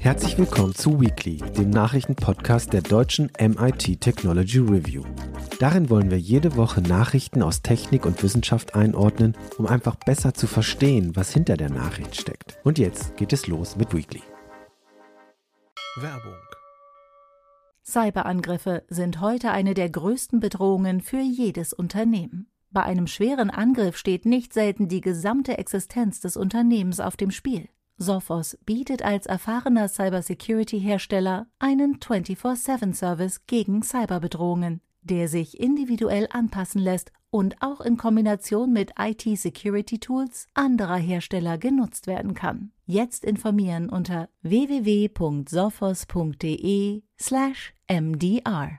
Herzlich willkommen zu Weekly, dem Nachrichtenpodcast der deutschen MIT Technology Review. Darin wollen wir jede Woche Nachrichten aus Technik und Wissenschaft einordnen, um einfach besser zu verstehen, was hinter der Nachricht steckt. Und jetzt geht es los mit Weekly. Werbung Cyberangriffe sind heute eine der größten Bedrohungen für jedes Unternehmen. Bei einem schweren Angriff steht nicht selten die gesamte Existenz des Unternehmens auf dem Spiel. Sophos bietet als erfahrener Cybersecurity-Hersteller einen 24-7-Service gegen Cyberbedrohungen, der sich individuell anpassen lässt und auch in Kombination mit IT-Security-Tools anderer Hersteller genutzt werden kann. Jetzt informieren unter www.sophos.de/mdr.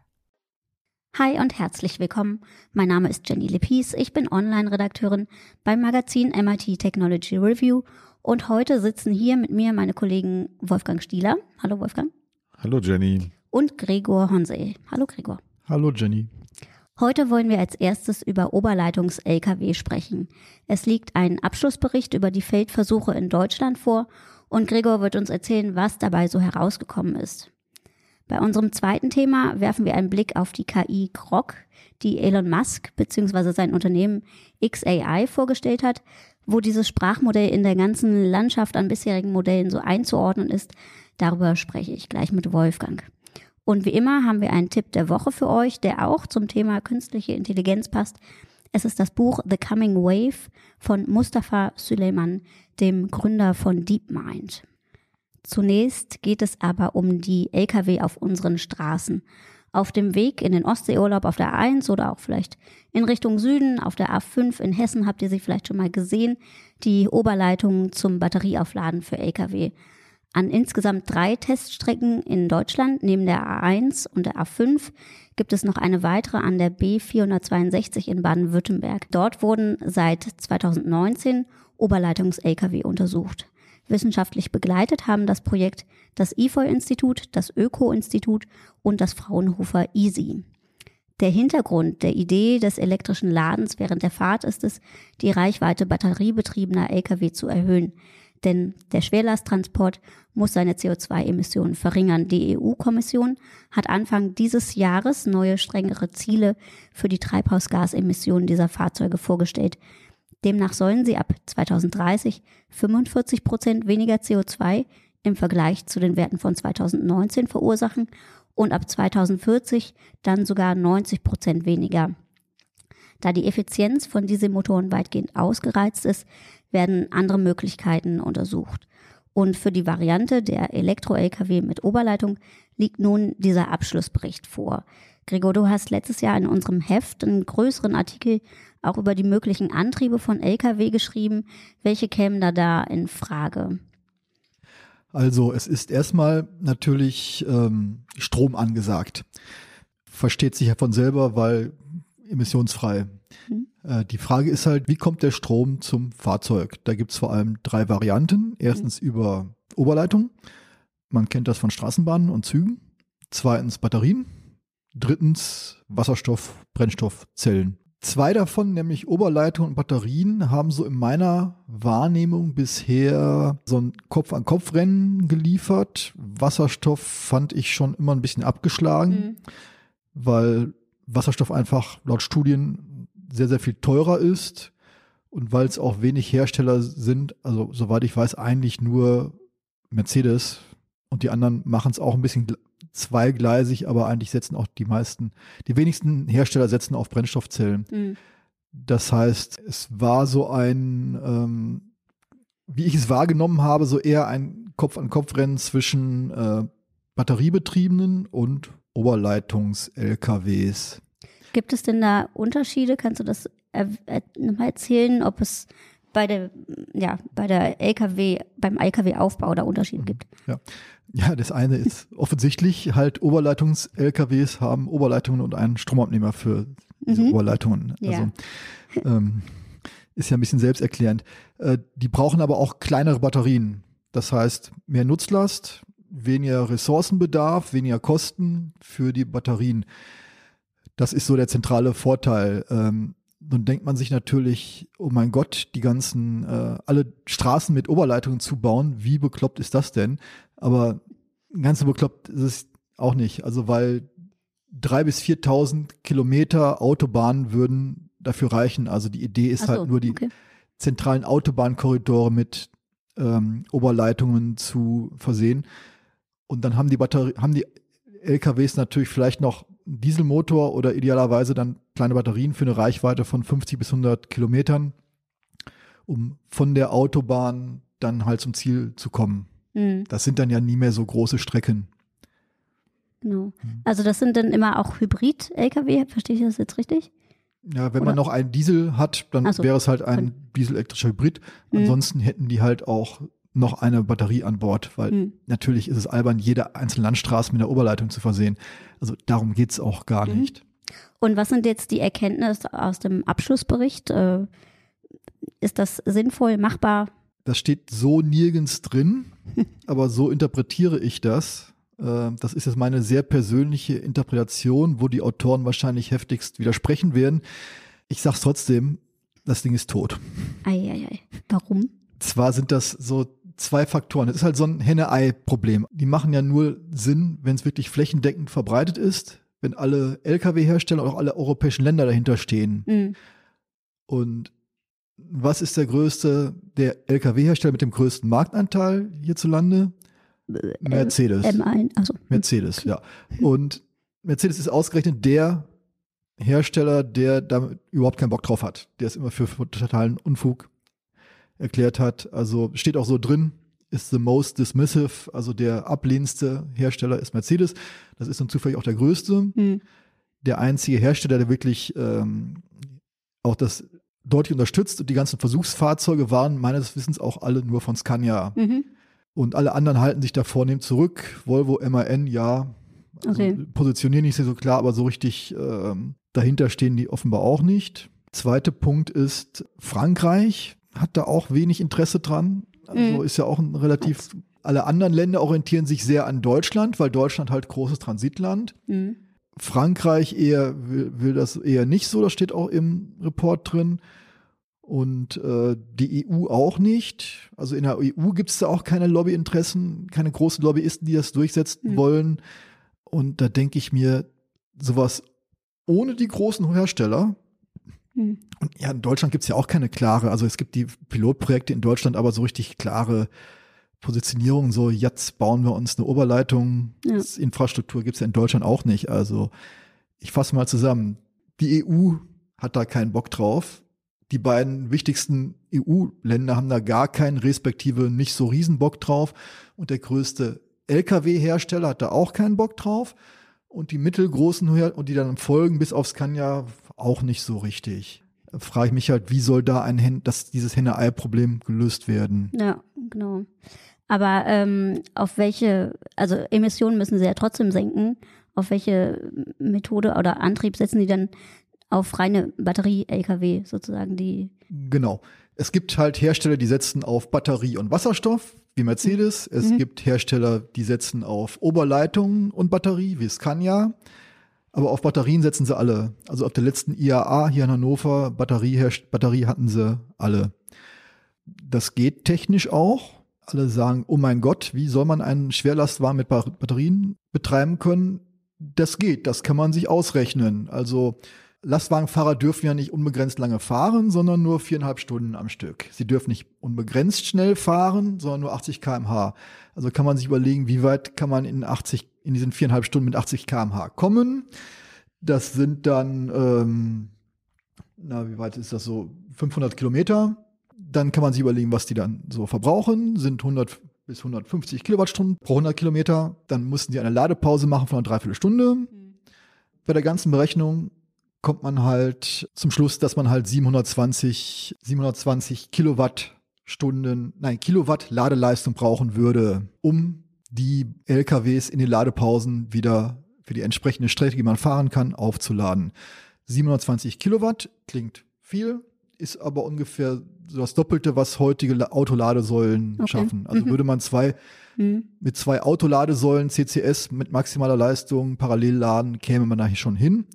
Hi und herzlich willkommen. Mein Name ist Jenny Lepis. Ich bin Online-Redakteurin beim Magazin MIT Technology Review und heute sitzen hier mit mir meine Kollegen Wolfgang Stieler. Hallo Wolfgang. Hallo Jenny. Und Gregor Honsey. Hallo Gregor. Hallo Jenny. Heute wollen wir als erstes über Oberleitungs-Lkw sprechen. Es liegt ein Abschlussbericht über die Feldversuche in Deutschland vor und Gregor wird uns erzählen, was dabei so herausgekommen ist. Bei unserem zweiten Thema werfen wir einen Blick auf die KI Grok, die Elon Musk bzw. sein Unternehmen XAI vorgestellt hat, wo dieses Sprachmodell in der ganzen Landschaft an bisherigen Modellen so einzuordnen ist. Darüber spreche ich gleich mit Wolfgang. Und wie immer haben wir einen Tipp der Woche für euch, der auch zum Thema künstliche Intelligenz passt. Es ist das Buch The Coming Wave von Mustafa Süleyman, dem Gründer von DeepMind. Zunächst geht es aber um die Lkw auf unseren Straßen. Auf dem Weg in den Ostseeurlaub auf der A1 oder auch vielleicht in Richtung Süden auf der A5 in Hessen habt ihr sie vielleicht schon mal gesehen, die Oberleitung zum Batterieaufladen für Lkw. An insgesamt drei Teststrecken in Deutschland neben der A1 und der A5 gibt es noch eine weitere an der B462 in Baden-Württemberg. Dort wurden seit 2019 Oberleitungs-Lkw untersucht. Wissenschaftlich begleitet haben das Projekt das IFOI-Institut, das Öko-Institut und das Fraunhofer EASY. Der Hintergrund der Idee des elektrischen Ladens während der Fahrt ist es, die Reichweite batteriebetriebener Lkw zu erhöhen. Denn der Schwerlasttransport muss seine CO2-Emissionen verringern. Die EU-Kommission hat Anfang dieses Jahres neue, strengere Ziele für die Treibhausgasemissionen dieser Fahrzeuge vorgestellt. Demnach sollen sie ab 2030 45 Prozent weniger CO2 im Vergleich zu den Werten von 2019 verursachen und ab 2040 dann sogar 90 Prozent weniger. Da die Effizienz von Dieselmotoren weitgehend ausgereizt ist, werden andere Möglichkeiten untersucht. Und für die Variante der Elektro-Lkw mit Oberleitung liegt nun dieser Abschlussbericht vor. Gregor, du hast letztes Jahr in unserem Heft einen größeren Artikel auch über die möglichen Antriebe von Lkw geschrieben. Welche kämen da da in Frage? Also es ist erstmal natürlich ähm, Strom angesagt. Versteht sich ja von selber, weil emissionsfrei. Mhm. Äh, die Frage ist halt, wie kommt der Strom zum Fahrzeug? Da gibt es vor allem drei Varianten. Erstens mhm. über Oberleitung. Man kennt das von Straßenbahnen und Zügen. Zweitens Batterien. Drittens Wasserstoff, Brennstoffzellen. Zwei davon, nämlich Oberleitung und Batterien, haben so in meiner Wahrnehmung bisher so ein Kopf-an-Kopf-Rennen geliefert. Wasserstoff fand ich schon immer ein bisschen abgeschlagen, mhm. weil Wasserstoff einfach laut Studien sehr, sehr viel teurer ist und weil es auch wenig Hersteller sind, also soweit ich weiß, eigentlich nur Mercedes und die anderen machen es auch ein bisschen zweigleisig, aber eigentlich setzen auch die meisten, die wenigsten Hersteller setzen auf Brennstoffzellen. Mhm. Das heißt, es war so ein, ähm, wie ich es wahrgenommen habe, so eher ein Kopf-an-Kopf-Rennen zwischen äh, batteriebetriebenen und Oberleitungs-LKWs. Gibt es denn da Unterschiede? Kannst du das nochmal erzählen, ob es bei der, ja, bei der LKW, beim LKW-Aufbau da Unterschiede mhm. gibt? Ja. Ja, das eine ist offensichtlich halt Oberleitungs-LKWs haben Oberleitungen und einen Stromabnehmer für diese mhm. Oberleitungen. Also ja. ähm, ist ja ein bisschen selbsterklärend. Äh, die brauchen aber auch kleinere Batterien. Das heißt, mehr Nutzlast, weniger Ressourcenbedarf, weniger Kosten für die Batterien. Das ist so der zentrale Vorteil. Ähm, dann denkt man sich natürlich, oh mein Gott, die ganzen, äh, alle Straßen mit Oberleitungen zu bauen, wie bekloppt ist das denn? Aber ganz so bekloppt ist es auch nicht. Also weil drei bis 4.000 Kilometer Autobahnen würden dafür reichen. Also die Idee ist so, halt nur die okay. zentralen Autobahnkorridore mit ähm, Oberleitungen zu versehen. Und dann haben die Batterie, haben die LKWs natürlich vielleicht noch Dieselmotor oder idealerweise dann kleine Batterien für eine Reichweite von 50 bis 100 Kilometern, um von der Autobahn dann halt zum Ziel zu kommen. Mhm, Das sind dann ja nie mehr so große Strecken. genau. Also das sind dann immer auch Hybrid-Lkw, verstehe ich das jetzt richtig? Ja, wenn Oder- man noch einen Diesel hat, dann so. wäre es halt ein dieselelektrischer Hybrid. Mhm. Ansonsten hätten die halt auch noch eine Batterie an Bord, weil Mhm. natürlich ist es albern, jede einzelne Landstraße mit einer Oberleitung zu versehen. Also darum geht's auch gar Mhm. nicht. Und was sind jetzt die Erkenntnisse aus dem Abschlussbericht? Äh, Ist das sinnvoll, machbar? Das steht so nirgends drin, aber so interpretiere ich das. Äh, Das ist jetzt meine sehr persönliche Interpretation, wo die Autoren wahrscheinlich heftigst widersprechen werden. Ich sag's trotzdem, das Ding ist tot. Eieiei. Warum? Zwar sind das so zwei Faktoren. Das ist halt so ein Henne-Ei-Problem. Die machen ja nur Sinn, wenn es wirklich flächendeckend verbreitet ist, wenn alle Lkw-Hersteller und auch alle europäischen Länder dahinter stehen. Mhm. Und was ist der größte, der Lkw-Hersteller mit dem größten Marktanteil hierzulande? Mercedes. M1, also Mercedes, ja. Und Mercedes ist ausgerechnet der Hersteller, der da überhaupt keinen Bock drauf hat, der es immer für totalen Unfug erklärt hat. Also steht auch so drin, ist the most dismissive, also der ablehnendste Hersteller ist Mercedes. Das ist dann zufällig auch der größte. Mhm. Der einzige Hersteller, der wirklich ähm, auch das deutlich unterstützt und die ganzen Versuchsfahrzeuge waren meines Wissens auch alle nur von Scania. Mhm. Und alle anderen halten sich da vornehm zurück. Volvo, MAN, ja. Also Okay. Positionieren nicht so klar, aber so richtig ähm, dahinter stehen die offenbar auch nicht. Zweiter Punkt ist, Frankreich hat da auch wenig Interesse dran. Also Mhm. ist ja auch ein relativ, alle anderen Länder orientieren sich sehr an Deutschland, weil Deutschland halt großes Transitland. Mhm. Frankreich eher will, will das eher nicht so, das steht auch im Report drin. Und äh, die EU auch nicht. Also in der EU gibt es da auch keine Lobbyinteressen, keine großen Lobbyisten, die das durchsetzen Mhm. wollen. Und da denke ich mir, sowas ohne die großen Hersteller, Mhm. und ja, in Deutschland gibt es ja auch keine klare, also es gibt die Pilotprojekte in Deutschland, aber so richtig klare Positionierung, so jetzt bauen wir uns eine Oberleitung, Ja. Infrastruktur gibt es ja in Deutschland auch nicht. Also ich fasse mal zusammen, die EU hat da keinen Bock drauf. Die beiden wichtigsten EU-Länder haben da gar keinen, respektive nicht so riesen Bock drauf. Und der größte Lkw-Hersteller hat da auch keinen Bock drauf. Und die mittelgroßen und die dann folgen bis aufs Scania auch nicht so richtig. Da frage ich mich halt, wie soll da ein Hen dass dieses Henne-Ei-Problem gelöst werden? Ja, genau. Aber ähm, auf welche, also Emissionen müssen sie ja trotzdem senken. Auf welche Methode oder Antrieb setzen die dann auf reine Batterie-Lkw sozusagen, die Genau. Es gibt halt Hersteller, die setzen auf Batterie und Wasserstoff, wie Mercedes. Es Mhm. gibt Hersteller, die setzen auf Oberleitung und Batterie, wie Scania. Aber auf Batterien setzen sie alle. Also auf der letzten IAA hier in Hannover, Batterie, Batterie hatten sie alle. Das geht technisch auch. Alle sagen, oh mein Gott, wie soll man einen Schwerlastwagen mit Ba- Batterien betreiben können? Das geht, das kann man sich ausrechnen. Also Lastwagenfahrer dürfen ja nicht unbegrenzt lange fahren, sondern nur viereinhalb Stunden am Stück. Sie dürfen nicht unbegrenzt schnell fahren, sondern nur 80 km/h. Also kann man sich überlegen, wie weit kann man in 80, in diesen viereinhalb Stunden mit 80 km/h kommen. Das sind dann, ähm, na, wie weit ist das so? 500 Kilometer. Dann kann man sich überlegen, was die dann so verbrauchen. Sind 100 bis 150 Kilowattstunden pro 100 Kilometer. Dann mussten sie eine Ladepause machen von einer Dreiviertelstunde. Bei der ganzen Berechnung kommt man halt zum Schluss, dass man halt 720, 720 Kilowattstunden, nein, Kilowatt Ladeleistung brauchen würde, um die LKWs in den Ladepausen wieder für die entsprechende Strecke, die man fahren kann, aufzuladen. 720 Kilowatt klingt viel, ist aber ungefähr so das Doppelte, was heutige La- Autoladesäulen Okay. schaffen. Also Mhm. würde man zwei hm, mit zwei Autoladesäulen CCS mit maximaler Leistung parallel laden, käme man da schon hin.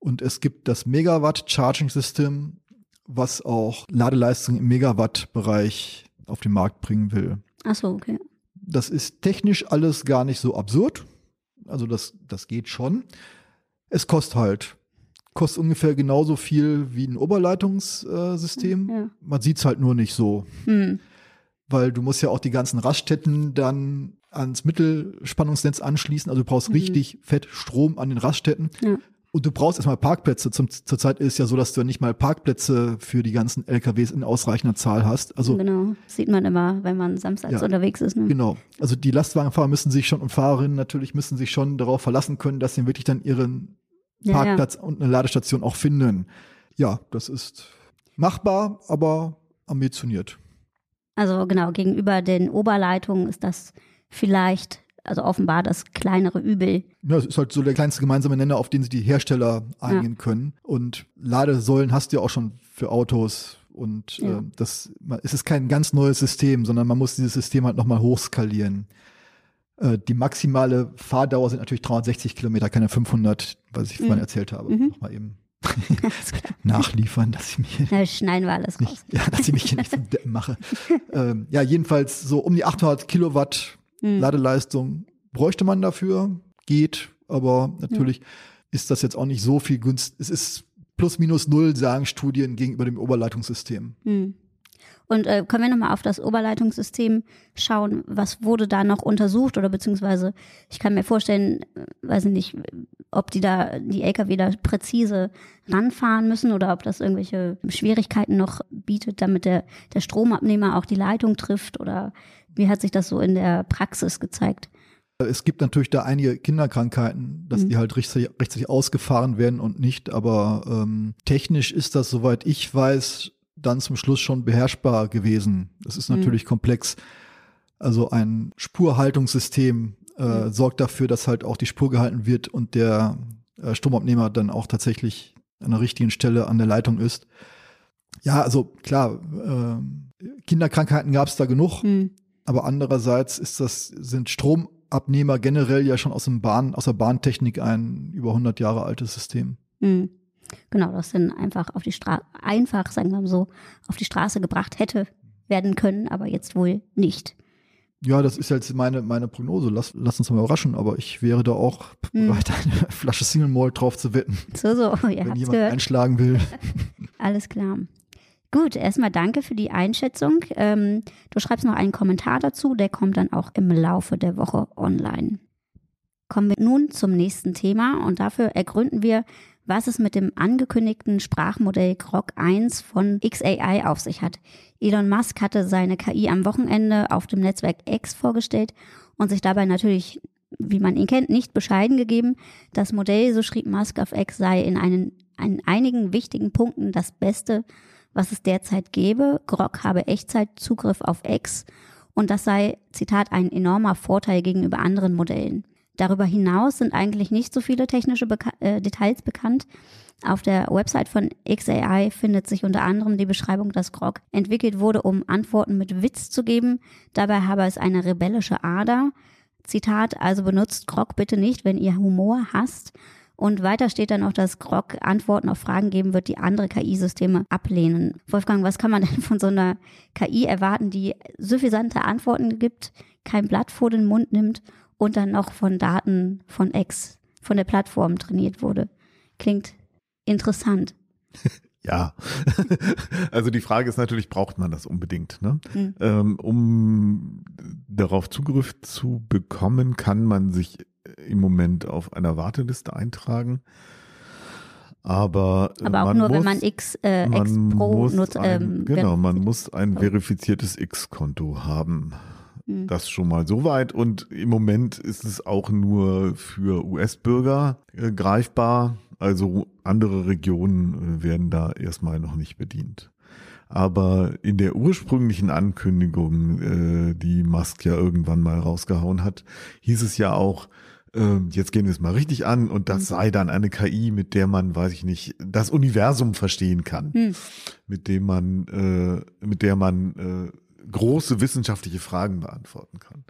Und es gibt das Megawatt Charging System, was auch Ladeleistung im Megawatt-Bereich auf den Markt bringen will. Ach so, okay. Das ist technisch alles gar nicht so absurd. Also das, das geht schon. Es kostet halt. Kostet ungefähr genauso viel wie ein Oberleitungssystem. Ja. Man sieht es halt nur nicht so. Hm. Weil du musst ja auch die ganzen Raststätten dann ans Mittelspannungsnetz anschließen. Also du brauchst Mhm. richtig fett Strom an den Raststätten. Ja. Und du brauchst erstmal Parkplätze. Zum, zurzeit ist es ja so, dass du nicht mal Parkplätze für die ganzen LKWs in ausreichender Zahl hast. Also genau. Sieht man immer, wenn man samstags Ja. unterwegs ist. Ne? Genau. Also die Lastwagenfahrer müssen sich schon und Fahrerinnen natürlich müssen sich schon darauf verlassen können, dass sie wirklich dann ihren Ja, ja. Parkplatz und eine Ladestation auch finden. Ja, das ist machbar, aber ambitioniert. Also genau, gegenüber den Oberleitungen ist das vielleicht, also offenbar das kleinere Übel. Ja, es ist halt so der kleinste gemeinsame Nenner, auf den sich die Hersteller einigen können. Und Ladesäulen hast du ja auch schon für Autos. Und Ja. äh, das es ist kein ganz neues System, sondern man muss dieses System halt nochmal hochskalieren. Äh, die maximale Fahrdauer sind natürlich 360 Kilometer, keine 500, was ich vorhin Mhm. erzählt habe. Mhm. Nochmal eben nachliefern, dass ich mich Da schneiden wir alles raus. nicht, ja, dass ich mich hier nicht zum Deppen mache. ähm, ja, jedenfalls so um die 800 Kilowatt Hm. Ladeleistung bräuchte man dafür, geht, aber natürlich ist das jetzt auch nicht so viel Gunst. Es ist plus minus null, sagen Studien gegenüber dem Oberleitungssystem. Hm. Und äh, können wir nochmal auf das Oberleitungssystem schauen, was wurde da noch untersucht oder beziehungsweise ich kann mir vorstellen, äh, weiß ich nicht, ob die da, die LKW da präzise ranfahren müssen oder ob das irgendwelche Schwierigkeiten noch bietet, damit der, der Stromabnehmer auch die Leitung trifft oder wie hat sich das so in der Praxis gezeigt? Es gibt natürlich da einige Kinderkrankheiten, dass Mhm. die halt richtig, richtig ausgefahren werden und nicht, aber ähm, technisch ist das, soweit ich weiß, dann zum Schluss schon beherrschbar gewesen. Das ist Mhm. natürlich komplex. Also ein Spurhaltungssystem äh, Mhm. sorgt dafür, dass halt auch die Spur gehalten wird und der äh, Stromabnehmer dann auch tatsächlich an der richtigen Stelle an der Leitung ist. Ja, also klar, ähm, Kinderkrankheiten gab es da genug. Hm. Aber andererseits ist das, sind Stromabnehmer generell ja schon aus, dem Bahn, aus der Bahntechnik ein über 100 Jahre altes System. Hm. Genau, das dann einfach auf die Straße, einfach, sagen wir mal so, auf die Straße gebracht hätte werden können, aber jetzt wohl nicht. Ja, das ist jetzt meine, meine Prognose. Lass, lass uns mal überraschen, aber ich wäre da auch Hm. bereit, eine Flasche Single Malt drauf zu wetten, So, so, ihr wenn jemand gehört. einschlagen will. Alles klar. Gut, erstmal danke für die Einschätzung. Ähm, du schreibst noch einen Kommentar dazu, der kommt dann auch im Laufe der Woche online. Kommen wir nun zum nächsten Thema und dafür ergründen wir, was es mit dem angekündigten Sprachmodell Grok 1 von XAI auf sich hat. Elon Musk hatte seine KI am Wochenende auf dem Netzwerk X vorgestellt und sich dabei natürlich, wie man ihn kennt, nicht bescheiden gegeben. Das Modell, so schrieb Musk auf X, sei in, einen, in einigen wichtigen Punkten das Beste, was es derzeit gäbe. Grok habe Echtzeitzugriff auf X und das sei, Zitat, ein enormer Vorteil gegenüber anderen Modellen. Darüber hinaus sind eigentlich nicht so viele technische Beka äh, Details bekannt. Auf der Website von XAI findet sich unter anderem die Beschreibung, dass Grok entwickelt wurde, um Antworten mit Witz zu geben. Dabei habe es eine rebellische Ader. Zitat, also benutzt Grok bitte nicht, wenn ihr Humor hasst. Und weiter steht dann auch, dass Grok Antworten auf Fragen geben wird, die andere KI-Systeme ablehnen. Wolfgang, was kann man denn von so einer KI erwarten, die suffisante Antworten gibt, kein Blatt vor den Mund nimmt und dann noch von Daten von X, von der Plattform trainiert wurde? Klingt interessant. Ja, also die Frage ist natürlich, braucht man das unbedingt? Ne? Hm. Ähm, um darauf Zugriff zu bekommen, kann man sich im Moment auf einer Warteliste eintragen. Aber, äh, Aber auch man nur, muss, wenn man X, äh, man X Pro nutzt. Ähm, genau, man verifiziert. muss ein verifiziertes X-Konto haben. Hm. Das schon mal soweit. Und im Moment ist es auch nur für US-Bürger äh, greifbar. Also andere Regionen äh, werden da erstmal noch nicht bedient. Aber in der ursprünglichen Ankündigung, äh, die Musk ja irgendwann mal rausgehauen hat, hieß es ja auch, äh, jetzt gehen wir es mal richtig an und das Mhm. sei dann eine KI, mit der man, weiß ich nicht, das Universum verstehen kann, Hm. mit dem man, äh, mit der man äh, große wissenschaftliche Fragen beantworten kann.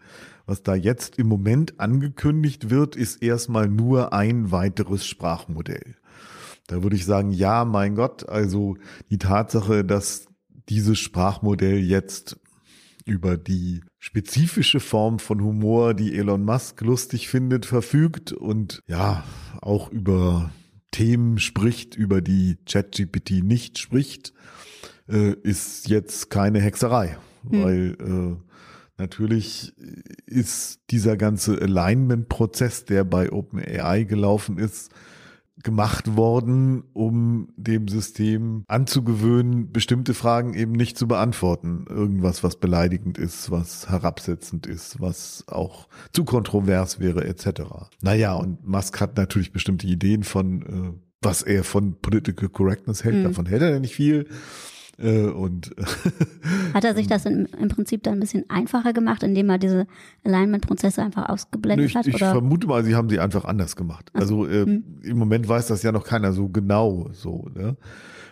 Was da jetzt im Moment angekündigt wird, ist erstmal nur ein weiteres Sprachmodell. Da würde ich sagen, ja, mein Gott, also die Tatsache, dass dieses Sprachmodell jetzt über die spezifische Form von Humor, die Elon Musk lustig findet, verfügt und ja, auch über Themen spricht, über die ChatGPT nicht spricht, äh, ist jetzt keine Hexerei, hm. weil äh, natürlich ist dieser ganze Alignment-Prozess, der bei OpenAI gelaufen ist, gemacht worden, um dem System anzugewöhnen, bestimmte Fragen eben nicht zu beantworten. Irgendwas, was beleidigend ist, was herabsetzend ist, was auch zu kontrovers wäre, etc. Naja, und Musk hat natürlich bestimmte Ideen von, äh, was er von Political Correctness hält. Mhm. Davon hält er ja nicht viel. Äh, und Hat er sich das in, im Prinzip dann ein bisschen einfacher gemacht, indem er diese Alignment-Prozesse einfach ausgeblendet ich, hat? Ich oder? vermute mal, sie haben sie einfach anders gemacht. Also äh, hm. im Moment weiß das ja noch keiner so genau so. Ne?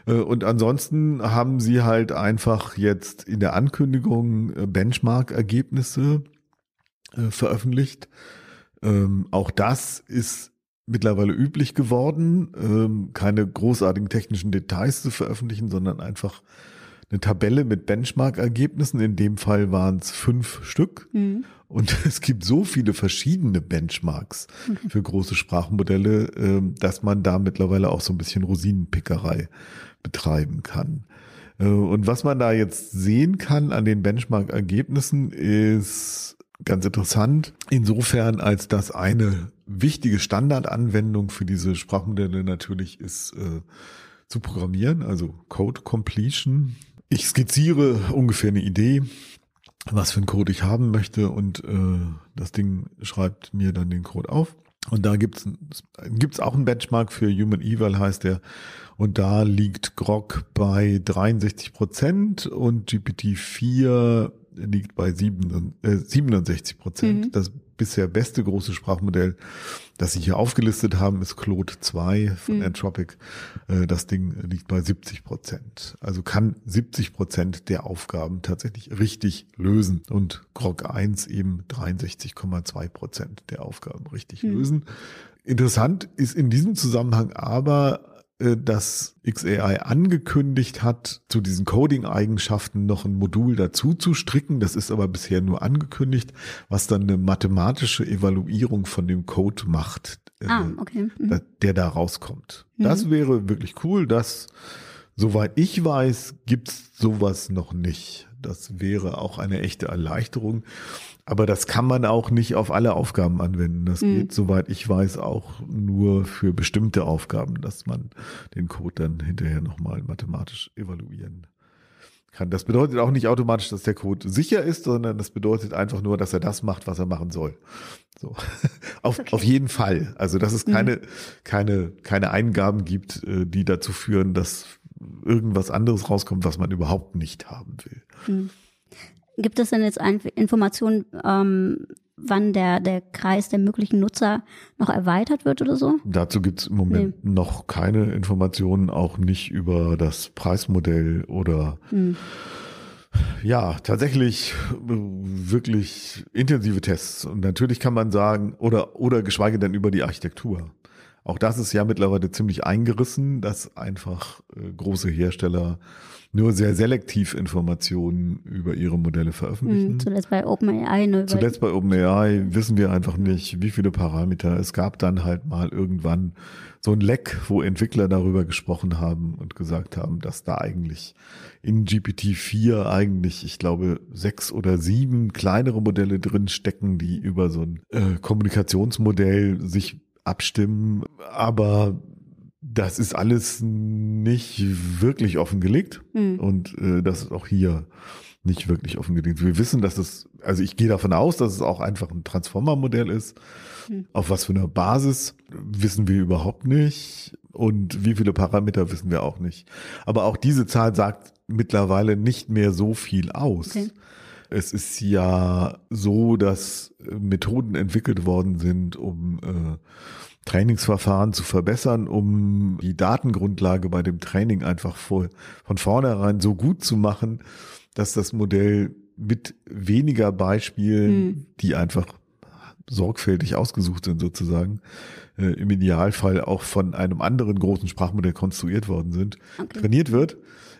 Äh, und ansonsten haben sie halt einfach jetzt in der Ankündigung äh, Benchmark-Ergebnisse äh, veröffentlicht. Ähm, auch das ist mittlerweile üblich geworden, ähm, keine großartigen technischen Details zu veröffentlichen, sondern einfach eine Tabelle mit Benchmark-Ergebnissen. In dem Fall waren es fünf Stück. Mhm. Und es gibt so viele verschiedene Benchmarks mhm. für große Sprachmodelle, ähm, dass man da mittlerweile auch so ein bisschen Rosinenpickerei betreiben kann. Äh, und was man da jetzt sehen kann an den Benchmark-Ergebnissen ist ganz interessant. Insofern, als das eine wichtige Standardanwendung für diese Sprachmodelle natürlich ist, äh, zu programmieren, also Code Completion. Ich skizziere ungefähr eine Idee, was für einen Code ich haben möchte und äh, das Ding schreibt mir dann den Code auf. Und da gibt's gibt's auch einen Benchmark für Human Evil, heißt der. Und da liegt Grok bei 63 Prozent und GPT-4 liegt bei 67 Prozent. Mhm. Das bisher beste große Sprachmodell, das Sie hier aufgelistet haben, ist Claude 2 von mhm. Anthropic. Äh, das Ding liegt bei 70 Prozent. Also kann 70 Prozent der Aufgaben tatsächlich richtig lösen. Und Grok 1 eben 63,2 Prozent der Aufgaben richtig mhm. lösen. Interessant ist in diesem Zusammenhang aber, äh, dass XAI angekündigt hat, zu diesen Coding-Eigenschaften noch ein Modul dazu zu stricken. Das ist aber bisher nur angekündigt, was dann eine mathematische Evaluierung von dem Code macht, äh, ah, okay. mhm. der da rauskommt. Mhm. Das wäre wirklich cool. Das, soweit ich weiß, gibt's sowas noch nicht. Das wäre auch eine echte Erleichterung. Aber das kann man auch nicht auf alle Aufgaben anwenden. Das mhm. geht, soweit ich weiß, auch nur für bestimmte Aufgaben, dass man den Code dann hinterher nochmal mathematisch evaluieren kann. Das bedeutet auch nicht automatisch, dass der Code sicher ist, sondern das bedeutet einfach nur, dass er das macht, was er machen soll. So. auf, okay. auf jeden Fall. Also, dass es keine, mhm. keine, keine Eingaben gibt, äh, die dazu führen, dass irgendwas anderes rauskommt, was man überhaupt nicht haben will. Mhm. Gibt es denn jetzt Informationen, ähm, wann der, der Kreis der möglichen Nutzer noch erweitert wird oder so? Dazu gibt es im Moment nee. noch keine Informationen, auch nicht über das Preismodell oder hm. ja, tatsächlich äh, wirklich intensive Tests. Und natürlich kann man sagen, oder, oder geschweige denn über die Architektur. Auch das ist ja mittlerweile ziemlich eingerissen, dass einfach äh, große Hersteller nur sehr selektiv Informationen über ihre Modelle veröffentlichen. Hm, zuletzt bei OpenAI. Nur zuletzt bei OpenAI wissen wir einfach nicht, wie viele Parameter. Es gab dann halt mal irgendwann so ein Leck, wo Entwickler darüber gesprochen haben und gesagt haben, dass da eigentlich in GPT-4 eigentlich, ich glaube, sechs oder sieben kleinere Modelle drin stecken, die über so ein äh, Kommunikationsmodell sich abstimmen. Aber das ist alles nicht wirklich offengelegt mhm. und äh, das ist auch hier nicht wirklich offengelegt. Wir wissen, dass es, also ich gehe davon aus, dass es auch einfach ein Transformer-Modell ist. Mhm. Auf was für einer Basis wissen wir überhaupt nicht und wie viele Parameter wissen wir auch nicht. Aber auch diese Zahl sagt mittlerweile nicht mehr so viel aus. Okay. Es ist ja so, dass Methoden entwickelt worden sind, um äh, Trainingsverfahren zu verbessern, um die Datengrundlage bei dem Training einfach vor, von vornherein so gut zu machen, dass das Modell mit weniger Beispielen, mhm. die einfach sorgfältig ausgesucht sind sozusagen, äh, im Idealfall auch von einem anderen großen Sprachmodell konstruiert worden sind, okay. trainiert wird,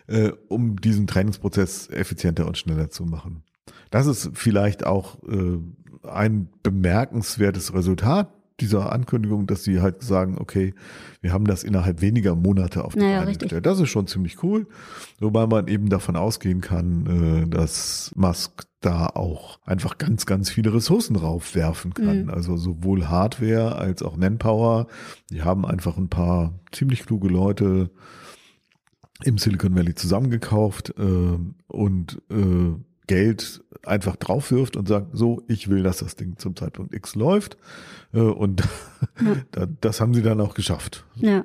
äh, um diesen Trainingsprozess effizienter und schneller zu machen. Das ist vielleicht auch äh, ein bemerkenswertes Resultat dieser Ankündigung, dass sie halt sagen, okay, wir haben das innerhalb weniger Monate auf die naja, Beine gestellt. Das ist schon ziemlich cool, wobei man eben davon ausgehen kann, äh, dass Musk da auch einfach ganz, ganz viele Ressourcen raufwerfen kann. Mhm. Also sowohl Hardware als auch Manpower. Die haben einfach ein paar ziemlich kluge Leute im Silicon Valley zusammengekauft äh, und äh, Geld einfach drauf wirft und sagt, so, ich will, dass das Ding zum Zeitpunkt X läuft. Äh, und ja. das haben sie dann auch geschafft. Ja,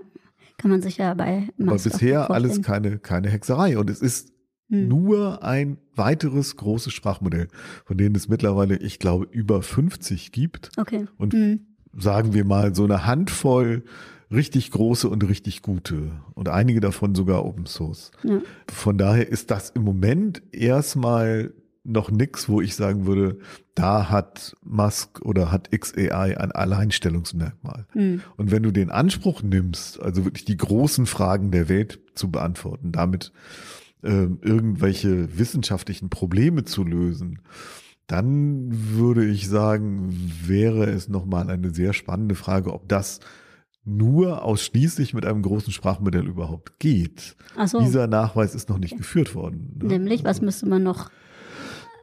kann man sich ja bei Aber bisher alles keine, keine Hexerei. Und es ist hm. nur ein weiteres großes Sprachmodell, von denen es mittlerweile, ich glaube, über 50 gibt. Okay. Und hm. sagen wir mal so eine Handvoll richtig große und richtig gute und einige davon sogar Open Source. Ja. Von daher ist das im Moment erstmal noch nix, wo ich sagen würde, da hat Musk oder hat XAI ein Alleinstellungsmerkmal. Mhm. Und wenn du den Anspruch nimmst, also wirklich die großen Fragen der Welt zu beantworten, damit äh, irgendwelche wissenschaftlichen Probleme zu lösen, dann würde ich sagen, wäre es nochmal eine sehr spannende Frage, ob das nur ausschließlich mit einem großen Sprachmodell überhaupt geht. Ach so. Dieser Nachweis ist noch nicht geführt worden. Ne? Nämlich, was müsste man noch?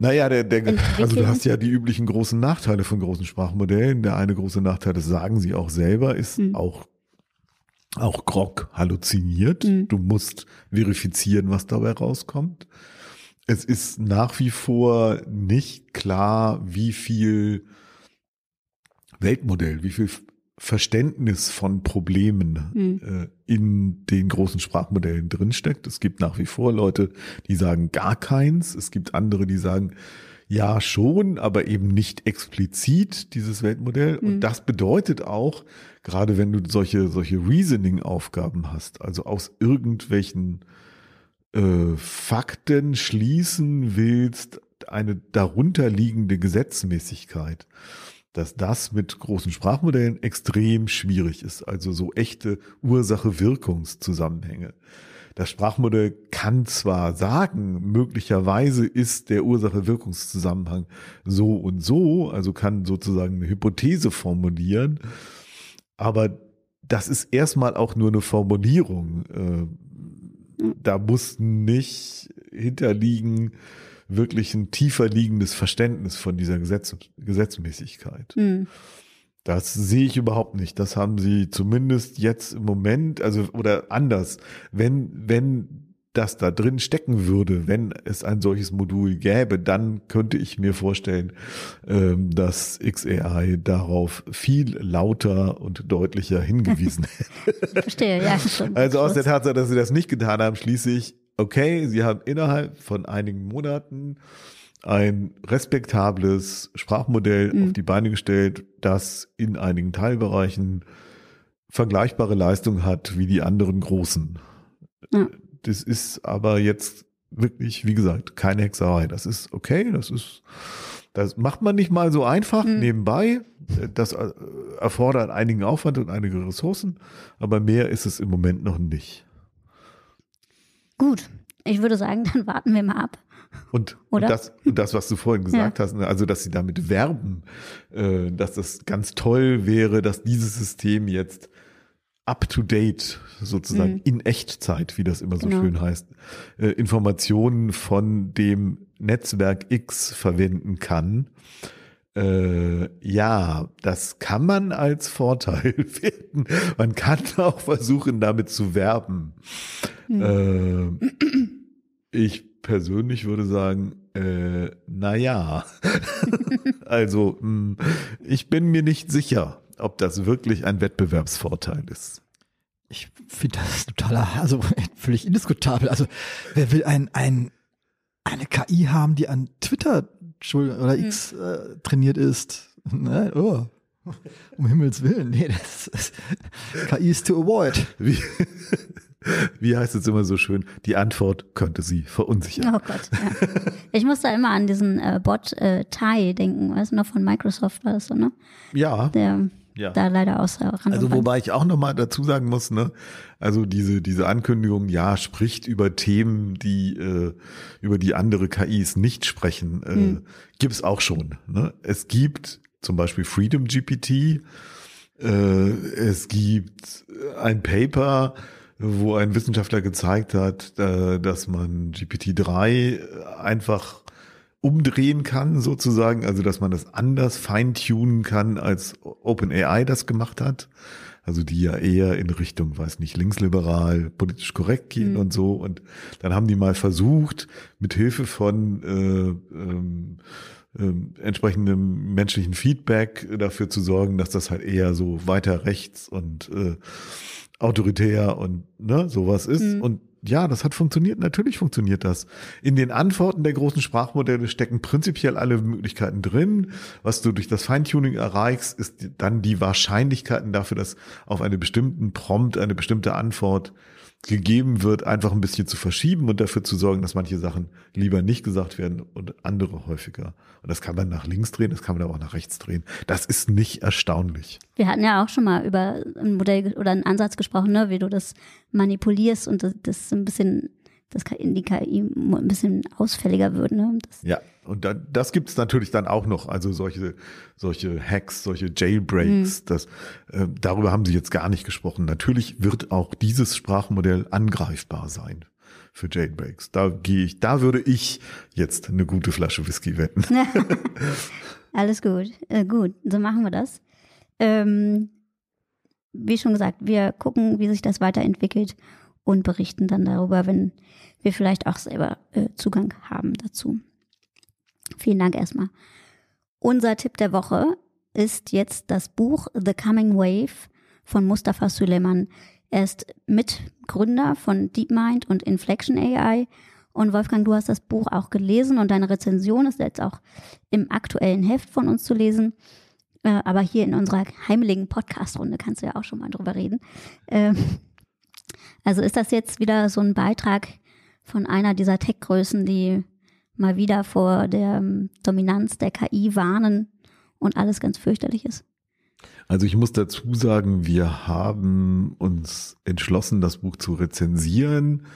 Naja, der, der, also du hast ja die üblichen großen Nachteile von großen Sprachmodellen. Der eine große Nachteil, das sagen sie auch selber, ist mhm. auch auch Grog halluziniert. Mhm. Du musst verifizieren, was dabei rauskommt. Es ist nach wie vor nicht klar, wie viel Weltmodell, wie viel Verständnis von Problemen mhm. äh, in den großen Sprachmodellen drinsteckt. Es gibt nach wie vor Leute, die sagen gar keins. Es gibt andere, die sagen, ja schon, aber eben nicht explizit dieses Weltmodell. Mhm. Und das bedeutet auch, gerade wenn du solche, solche Reasoning-Aufgaben hast, also aus irgendwelchen äh, Fakten schließen willst, eine darunterliegende Gesetzmäßigkeit dass das mit großen Sprachmodellen extrem schwierig ist. Also so echte Ursache-Wirkungszusammenhänge. Das Sprachmodell kann zwar sagen, möglicherweise ist der Ursache-Wirkungszusammenhang so und so, also kann sozusagen eine Hypothese formulieren, aber das ist erstmal auch nur eine Formulierung. Äh, da muss nicht hinterliegen, wirklich ein tiefer liegendes Verständnis von dieser Gesetz Gesetzmäßigkeit. Mhm. Das sehe ich überhaupt nicht. Das haben sie zumindest jetzt im Moment, also oder anders, wenn, wenn das da drin stecken würde, wenn es ein solches Modul gäbe, dann könnte ich mir vorstellen, ähm, dass XAI darauf viel lauter und deutlicher hingewiesen hätte. Verstehe, ja. Also aus der Tatsache, dass sie das nicht getan haben, schließe ich, okay, sie haben innerhalb von einigen Monaten ein respektables Sprachmodell mhm. auf die Beine gestellt, das in einigen Teilbereichen vergleichbare Leistung hat wie die anderen großen. Ja. Das ist aber jetzt wirklich, wie gesagt, keine Hexerei. Das ist okay, das ist, das macht man nicht mal so einfach mhm. nebenbei. Das äh, erfordert einigen Aufwand und einige Ressourcen, aber mehr ist es im Moment noch nicht. Gut, ich würde sagen, dann warten wir mal ab. Und, und, das, das, was du vorhin gesagt ja. hast, ne, also dass sie damit werben, äh, dass das ganz toll wäre, dass dieses System jetzt up to date sozusagen mhm. in Echtzeit, wie das immer so genau. schön heißt, äh, Informationen von dem Netzwerk X verwenden kann. Äh, ja, das kann man als Vorteil finden. Man kann auch versuchen, damit zu werben. Mhm. Äh, ich persönlich würde sagen, äh, na ja. also, mh, hm, ich bin mir nicht sicher, ob das wirklich ein Wettbewerbsvorteil ist. Ich finde das totaler, also völlig indiskutabel. Also, wer will ein, ein, eine KI haben, die an Twitter oder X hm. äh, trainiert ist? Ne? Oh. Um Himmels Willen, nee, das ist, KI ist to avoid. Wie, wie heißt es immer so schön, die Antwort könnte sie verunsichern. Oh Gott, ja. Ich muss da immer an diesen äh, Bot äh, Tai denken, weißt du noch, von Microsoft war das so, ne? Ja. Der Ja. da leider Rand Also wobei ich auch nochmal dazu sagen muss, ne, also diese, diese Ankündigung, ja, spricht über Themen, die äh, über die andere KIs nicht sprechen, äh, Hm. gibt's auch schon. Ne? Es gibt zum Beispiel Freedom GPT, äh, es gibt ein Paper, wo ein Wissenschaftler gezeigt hat, äh, dass man GPT-3 einfach umdrehen kann, sozusagen, also dass man das anders feintunen kann, als OpenAI das gemacht hat. Also die ja eher in Richtung, weiß nicht, linksliberal, politisch korrekt gehen Mhm. und so. Und dann haben die mal versucht, mit Hilfe von äh, ähm, ähm, entsprechendem menschlichen Feedback dafür zu sorgen, dass das halt eher so weiter rechts und äh, autoritär und ne, sowas ist. Mhm. Und ja, das hat funktioniert. Natürlich funktioniert das. In den Antworten der großen Sprachmodelle stecken prinzipiell alle Möglichkeiten drin. Was du durch das Feintuning erreichst, ist dann die Wahrscheinlichkeiten dafür, dass auf einen bestimmten Prompt eine bestimmte Antwort gegeben wird, einfach ein bisschen zu verschieben und dafür zu sorgen, dass manche Sachen lieber nicht gesagt werden und andere häufiger. Und das kann man nach links drehen, das kann man aber auch nach rechts drehen. Das ist nicht erstaunlich. Wir hatten ja auch schon mal über ein Modell oder einen Ansatz gesprochen, ne, wie du das manipulierst und das, das ein bisschen, das in die KI ein bisschen ausfälliger wird. Ne? Das, Ja, und da, das gibt's natürlich dann auch noch, also solche, solche Hacks, solche Jailbreaks, das, äh, darüber haben sie jetzt gar nicht gesprochen. Natürlich wird auch dieses Sprachmodell angreifbar sein für Jailbreaks. Da gehe ich, da würde ich jetzt eine gute Flasche Whisky wetten. Alles gut. Äh, gut, so machen wir das. Ähm, wie schon gesagt, wir gucken, wie sich das weiterentwickelt und berichten dann darüber, wenn wir vielleicht auch selber äh, Zugang haben dazu. Vielen Dank erstmal. Unser Tipp der Woche ist jetzt das Buch The Coming Wave von Mustafa Suleiman. Er ist Mitgründer von DeepMind und Inflection AI. Und Wolfgang, du hast das Buch auch gelesen und deine Rezension ist jetzt auch im aktuellen Heft von uns zu lesen. Äh, aber hier in unserer heimeligen Podcast-Runde kannst du ja auch schon mal drüber reden. Ähm, also ist das jetzt wieder so ein Beitrag von einer dieser Tech-Größen, die mal wieder vor der ähm, Dominanz der KI warnen und alles ganz fürchterlich ist? Also ich muss dazu sagen, wir haben uns entschlossen, das Buch zu rezensieren,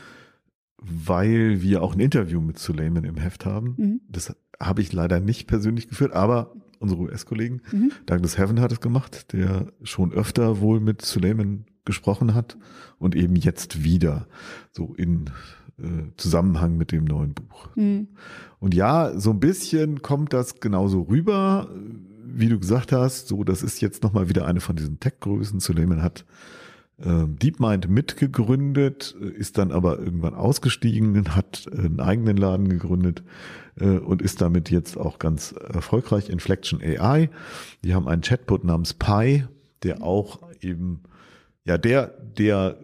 weil wir auch ein Interview mit Suleiman im Heft haben. Mhm. Das habe ich leider nicht persönlich geführt, aber unsere US-Kollegen, Mhm. Douglas Heaven hat es gemacht, der schon öfter wohl mit Suleiman gesprochen hat und eben jetzt wieder so in Zusammenhang mit dem neuen Buch. Mhm. Und ja, so ein bisschen kommt das genauso rüber, wie du gesagt hast. So, das ist jetzt nochmal wieder eine von diesen Tech-Größen. Suleiman hat ähm, DeepMind mitgegründet, äh, ist dann aber irgendwann ausgestiegen, hat äh, einen eigenen Laden gegründet äh, und ist damit jetzt auch ganz erfolgreich. Inflection AI. Die haben einen Chatbot namens Pi, der auch eben, ja, der, der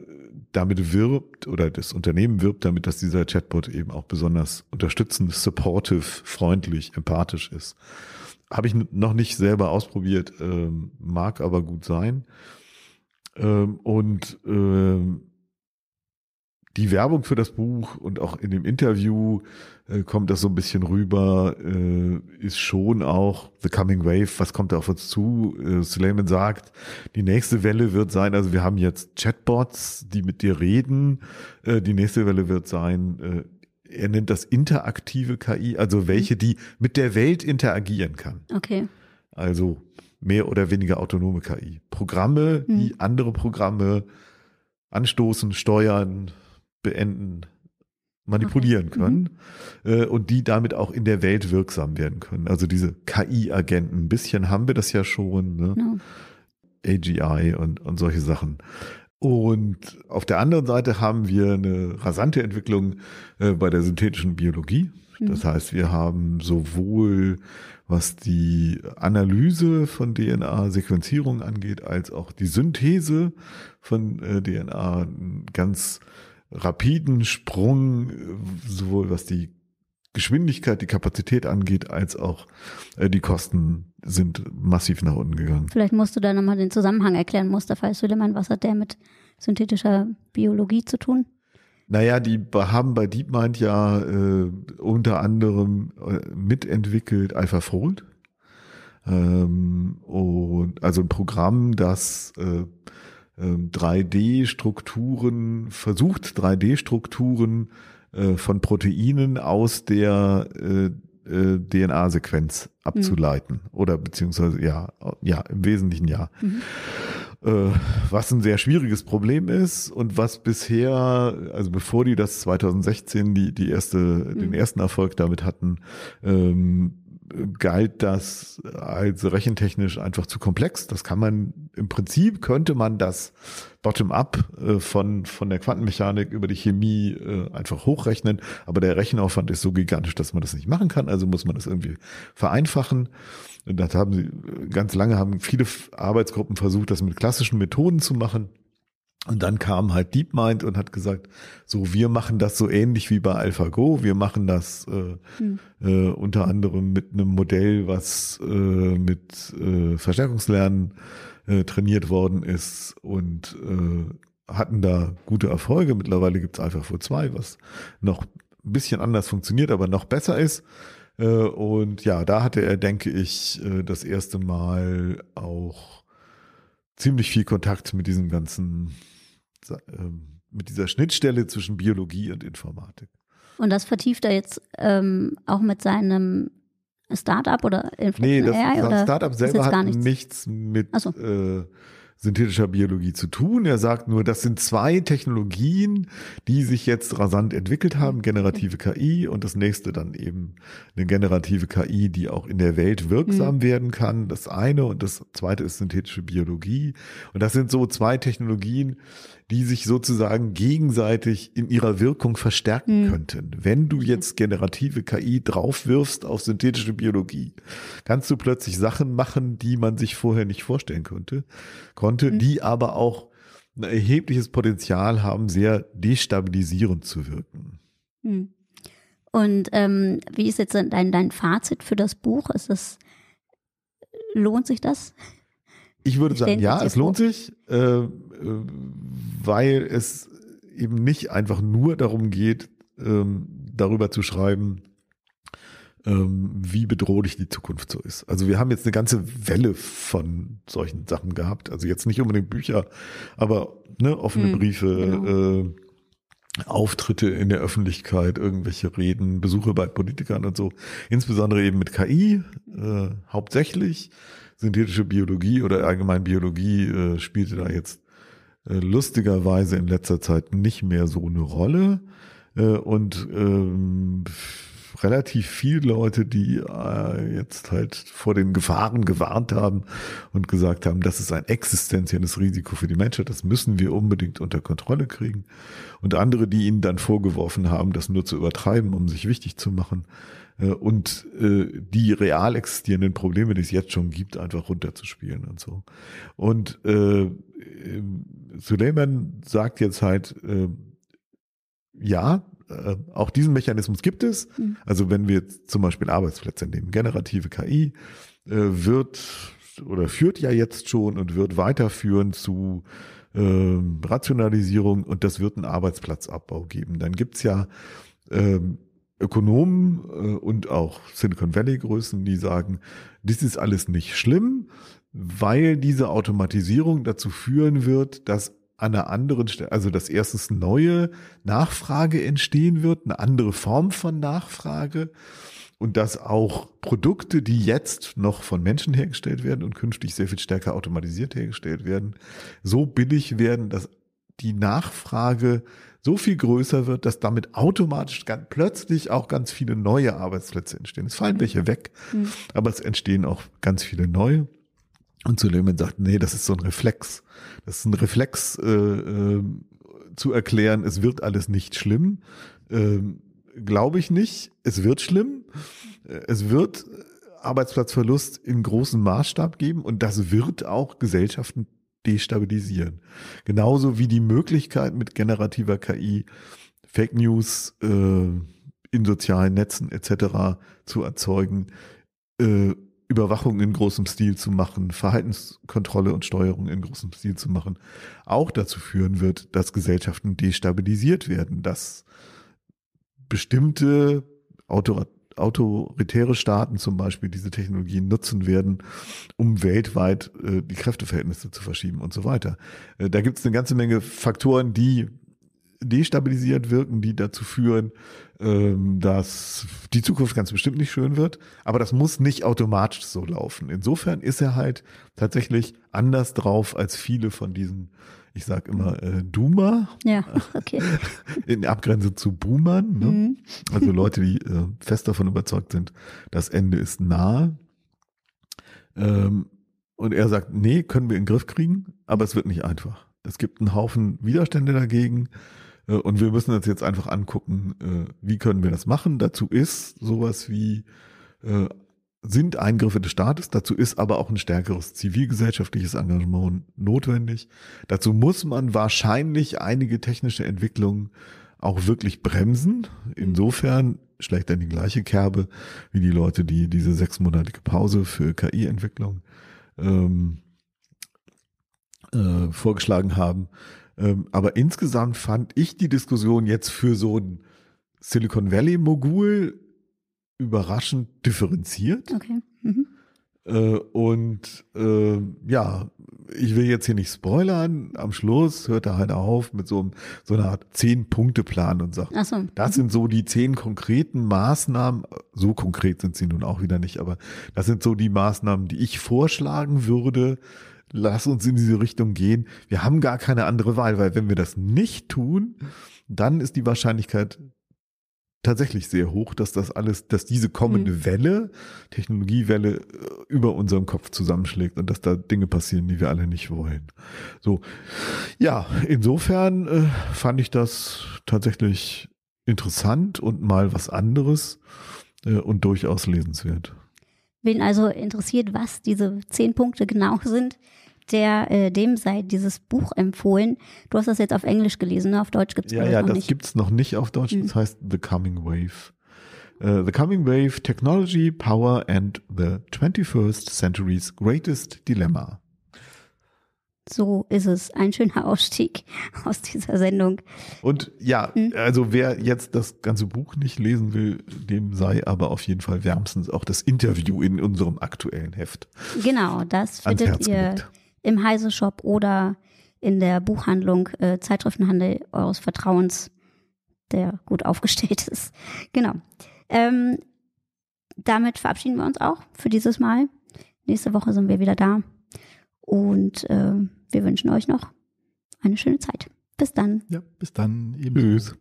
damit wirbt oder das Unternehmen wirbt damit, dass dieser Chatbot eben auch besonders unterstützend, supportive, freundlich, empathisch ist. Habe ich noch nicht selber ausprobiert, ähm, mag aber gut sein. Ähm, und ähm, die Werbung für das Buch und auch in dem Interview äh, kommt das so ein bisschen rüber, äh, ist schon auch The Coming Wave, was kommt da auf uns zu? Äh, Suleiman sagt, die nächste Welle wird sein, also wir haben jetzt Chatbots, die mit dir reden, äh, die nächste Welle wird sein, äh, er nennt das interaktive KI, also welche, die mit der Welt interagieren kann. Okay. Also mehr oder weniger autonome KI. Programme, die andere Programme anstoßen, steuern, beenden, manipulieren Okay. können äh, und die damit auch in der Welt wirksam werden können. Also diese KI-Agenten, ein bisschen haben wir das ja schon, ne? No. AGI und, und solche Sachen. Und auf der anderen Seite haben wir eine rasante Entwicklung äh, bei der synthetischen Biologie. Das heißt, wir haben sowohl was die Analyse von DNA-Sequenzierung angeht, als auch die Synthese von äh, DNA ganz rapiden Sprung, sowohl was die Geschwindigkeit, die Kapazität angeht, als auch äh, die Kosten sind massiv nach unten gegangen. Vielleicht musst du da nochmal den Zusammenhang erklären, Mustafa Suleiman. Was hat der mit synthetischer Biologie zu tun? Naja, die haben bei DeepMind ja äh, unter anderem äh, mitentwickelt AlphaFold. Ähm, und also ein Programm, das äh, 3D-Strukturen ähm, versucht, 3D-Strukturen äh, von Proteinen aus der äh, äh, DNA-Sequenz abzuleiten. Mhm. Oder beziehungsweise ja, ja, im Wesentlichen ja. Mhm. Was ein sehr schwieriges Problem ist und was bisher, also bevor die das 2016 die, die erste, mhm. den ersten Erfolg damit hatten, ähm, galt das als rechentechnisch einfach zu komplex. Das kann man, im Prinzip könnte man das bottom-up äh, von, von der Quantenmechanik über die Chemie äh, einfach hochrechnen, aber der Rechenaufwand ist so gigantisch, dass man das nicht machen kann, also muss man das irgendwie vereinfachen. Und das haben sie ganz lange haben viele Arbeitsgruppen versucht, das mit klassischen Methoden zu machen. Und dann kam halt DeepMind und hat gesagt, so wir machen das so ähnlich wie bei AlphaGo. Wir machen das äh, hm. äh, unter anderem mit einem Modell, was äh, mit äh, Verstärkungslernen äh, trainiert worden ist und äh, hatten da gute Erfolge. Mittlerweile gibt es AlphaFo 2, was noch ein bisschen anders funktioniert, aber noch besser ist. Äh, und ja, da hatte er, denke ich, äh, das erste Mal auch ziemlich viel Kontakt mit diesem ganzen mit dieser Schnittstelle zwischen Biologie und Informatik. Und das vertieft er jetzt ähm, auch mit seinem Startup oder Inflection Nee, das AI, oder Startup selber hat nichts, nichts mit so. äh, synthetischer Biologie zu tun. Er sagt nur, das sind zwei Technologien, die sich jetzt rasant entwickelt haben, generative KI und das nächste dann eben eine generative KI, die auch in der Welt wirksam mhm. werden kann. Das eine und das zweite ist synthetische Biologie. Und das sind so zwei Technologien, die sich sozusagen gegenseitig in ihrer Wirkung verstärken mhm. könnten. Wenn du jetzt generative KI draufwirfst auf synthetische Biologie, kannst du plötzlich Sachen machen, die man sich vorher nicht vorstellen konnte, konnte, mhm. die aber auch ein erhebliches Potenzial haben, sehr destabilisierend zu wirken. Mhm. Und ähm, wie ist jetzt dein, dein Fazit für das Buch? Ist es, lohnt sich das? Ich würde sagen, ja, es lohnt sich, äh, weil es eben nicht einfach nur darum geht, ähm, darüber zu schreiben, ähm, wie bedrohlich die Zukunft so ist. Also wir haben jetzt eine ganze Welle von solchen Sachen gehabt. Also jetzt nicht unbedingt Bücher, aber ne, offene hm, Briefe, genau. äh, Auftritte in der Öffentlichkeit, irgendwelche Reden, Besuche bei Politikern und so. Insbesondere eben mit KI, äh, hauptsächlich synthetische Biologie oder allgemein Biologie äh, spielte da jetzt äh, lustigerweise in letzter Zeit nicht mehr so eine Rolle. Äh, und ähm, relativ viele Leute, die äh, jetzt halt vor den Gefahren gewarnt haben und gesagt haben, das ist ein existenzielles Risiko für die Menschheit, das müssen wir unbedingt unter Kontrolle kriegen. Und andere, die ihnen dann vorgeworfen haben, das nur zu übertreiben, um sich wichtig zu machen und äh, die real existierenden Probleme, die es jetzt schon gibt, einfach runterzuspielen und so. Und äh, Suleiman sagt jetzt halt, äh, ja, äh, auch diesen Mechanismus gibt es. Mhm. Also wenn wir jetzt zum Beispiel Arbeitsplätze nehmen, generative KI äh, wird oder führt ja jetzt schon und wird weiterführen zu äh, Rationalisierung und das wird einen Arbeitsplatzabbau geben. Dann gibt's ja ähm, Ökonomen äh, und auch Silicon Valley Größen, die sagen, dies ist alles nicht schlimm, weil diese Automatisierung dazu führen wird, dass an einer anderen Stelle, also dass erstens neue Nachfrage entstehen wird, eine andere Form von Nachfrage und dass auch Produkte, die jetzt noch von Menschen hergestellt werden und künftig sehr viel stärker automatisiert hergestellt werden, so billig werden, dass die Nachfrage so viel größer wird, dass damit automatisch ganz, plötzlich auch ganz viele neue Arbeitsplätze entstehen. Es fallen welche weg, mhm. aber es entstehen auch ganz viele neue. Und Suleiman sagt, nee, das ist so ein Reflex. Das ist ein Reflex äh, äh, zu erklären, es wird alles nicht schlimm. Ähm, Glaube ich nicht. Es wird schlimm. Es wird Arbeitsplatzverlust in großem Maßstab geben und das wird auch Gesellschaften destabilisieren. Genauso wie die Möglichkeit mit generativer KI Fake News äh, in sozialen Netzen etc. zu erzeugen, äh, Überwachung in großem Stil zu machen, Verhaltenskontrolle und Steuerung in großem Stil zu machen, auch dazu führen wird, dass Gesellschaften destabilisiert werden, dass bestimmte Autor autoritäre Staaten zum Beispiel diese Technologien nutzen werden, um weltweit äh, die Kräfteverhältnisse zu verschieben und so weiter. Äh, da gibt es eine ganze Menge Faktoren, die destabilisiert wirken, die dazu führen, ähm, dass die Zukunft ganz bestimmt nicht schön wird. Aber das muss nicht automatisch so laufen. Insofern ist er halt tatsächlich anders drauf als viele von diesen, ich sag immer, äh, Duma. Ja, okay. In Abgrenzung zu Boomern. Ne? Mhm. Also Leute, die äh, fest davon überzeugt sind, das Ende ist nahe. Ähm, und er sagt, nee, können wir in den Griff kriegen, aber es wird nicht einfach. Es gibt einen Haufen Widerstände dagegen. Äh, und wir müssen uns jetzt einfach angucken, äh, wie können wir das machen. Dazu ist sowas wie, äh, sind Eingriffe des Staates, dazu ist aber auch ein stärkeres zivilgesellschaftliches Engagement notwendig. Dazu muss man wahrscheinlich einige technische Entwicklungen auch wirklich bremsen. Insofern schlägt er die gleiche Kerbe wie die Leute, die diese sechsmonatige Pause für KI-Entwicklung ähm, äh, vorgeschlagen haben. Ähm, aber insgesamt fand ich die Diskussion jetzt für so ein Silicon Valley Mogul überraschend differenziert. Okay. Mhm. Äh, und äh, ja, ich will jetzt hier nicht spoilern. Am Schluss hört er halt auf mit so, einem, so einer Art Zehn-Punkte-Plan und sagt, so. das sind so die zehn konkreten Maßnahmen. So konkret sind sie nun auch wieder nicht, aber das sind so die Maßnahmen, die ich vorschlagen würde, lass uns in diese Richtung gehen. Wir haben gar keine andere Wahl, weil wenn wir das nicht tun, dann ist die Wahrscheinlichkeit tatsächlich sehr hoch, dass das alles, dass diese kommende mhm. Welle, Technologiewelle äh, über unseren Kopf zusammenschlägt und dass da Dinge passieren, die wir alle nicht wollen. So, ja, insofern äh, fand ich das tatsächlich interessant und mal was anderes äh, und durchaus lesenswert. Wen also interessiert, was diese zehn Punkte genau sind, der äh, dem sei dieses Buch empfohlen. Du hast das jetzt auf Englisch gelesen, ne? auf Deutsch gibt es ja, ja, noch das nicht. gibt's noch nicht auf Deutsch. Das heißt The Coming Wave. Uh, the Coming Wave: Technology, Power and the 21st Century's Greatest Dilemma. So ist es. Ein schöner Ausstieg aus dieser Sendung. Und ja, hm? also wer jetzt das ganze Buch nicht lesen will, dem sei aber auf jeden Fall wärmstens auch das Interview in unserem aktuellen Heft. Genau, das findet ihr gelegt. Im Heise Shop oder in der Buchhandlung äh, Zeitschriftenhandel eures Vertrauens, der gut aufgestellt ist. Genau. Ähm, damit verabschieden wir uns auch für dieses Mal. Nächste Woche sind wir wieder da. Und äh, wir wünschen euch noch eine schöne Zeit. Bis dann. Ja, bis dann. Ebenso. Tschüss.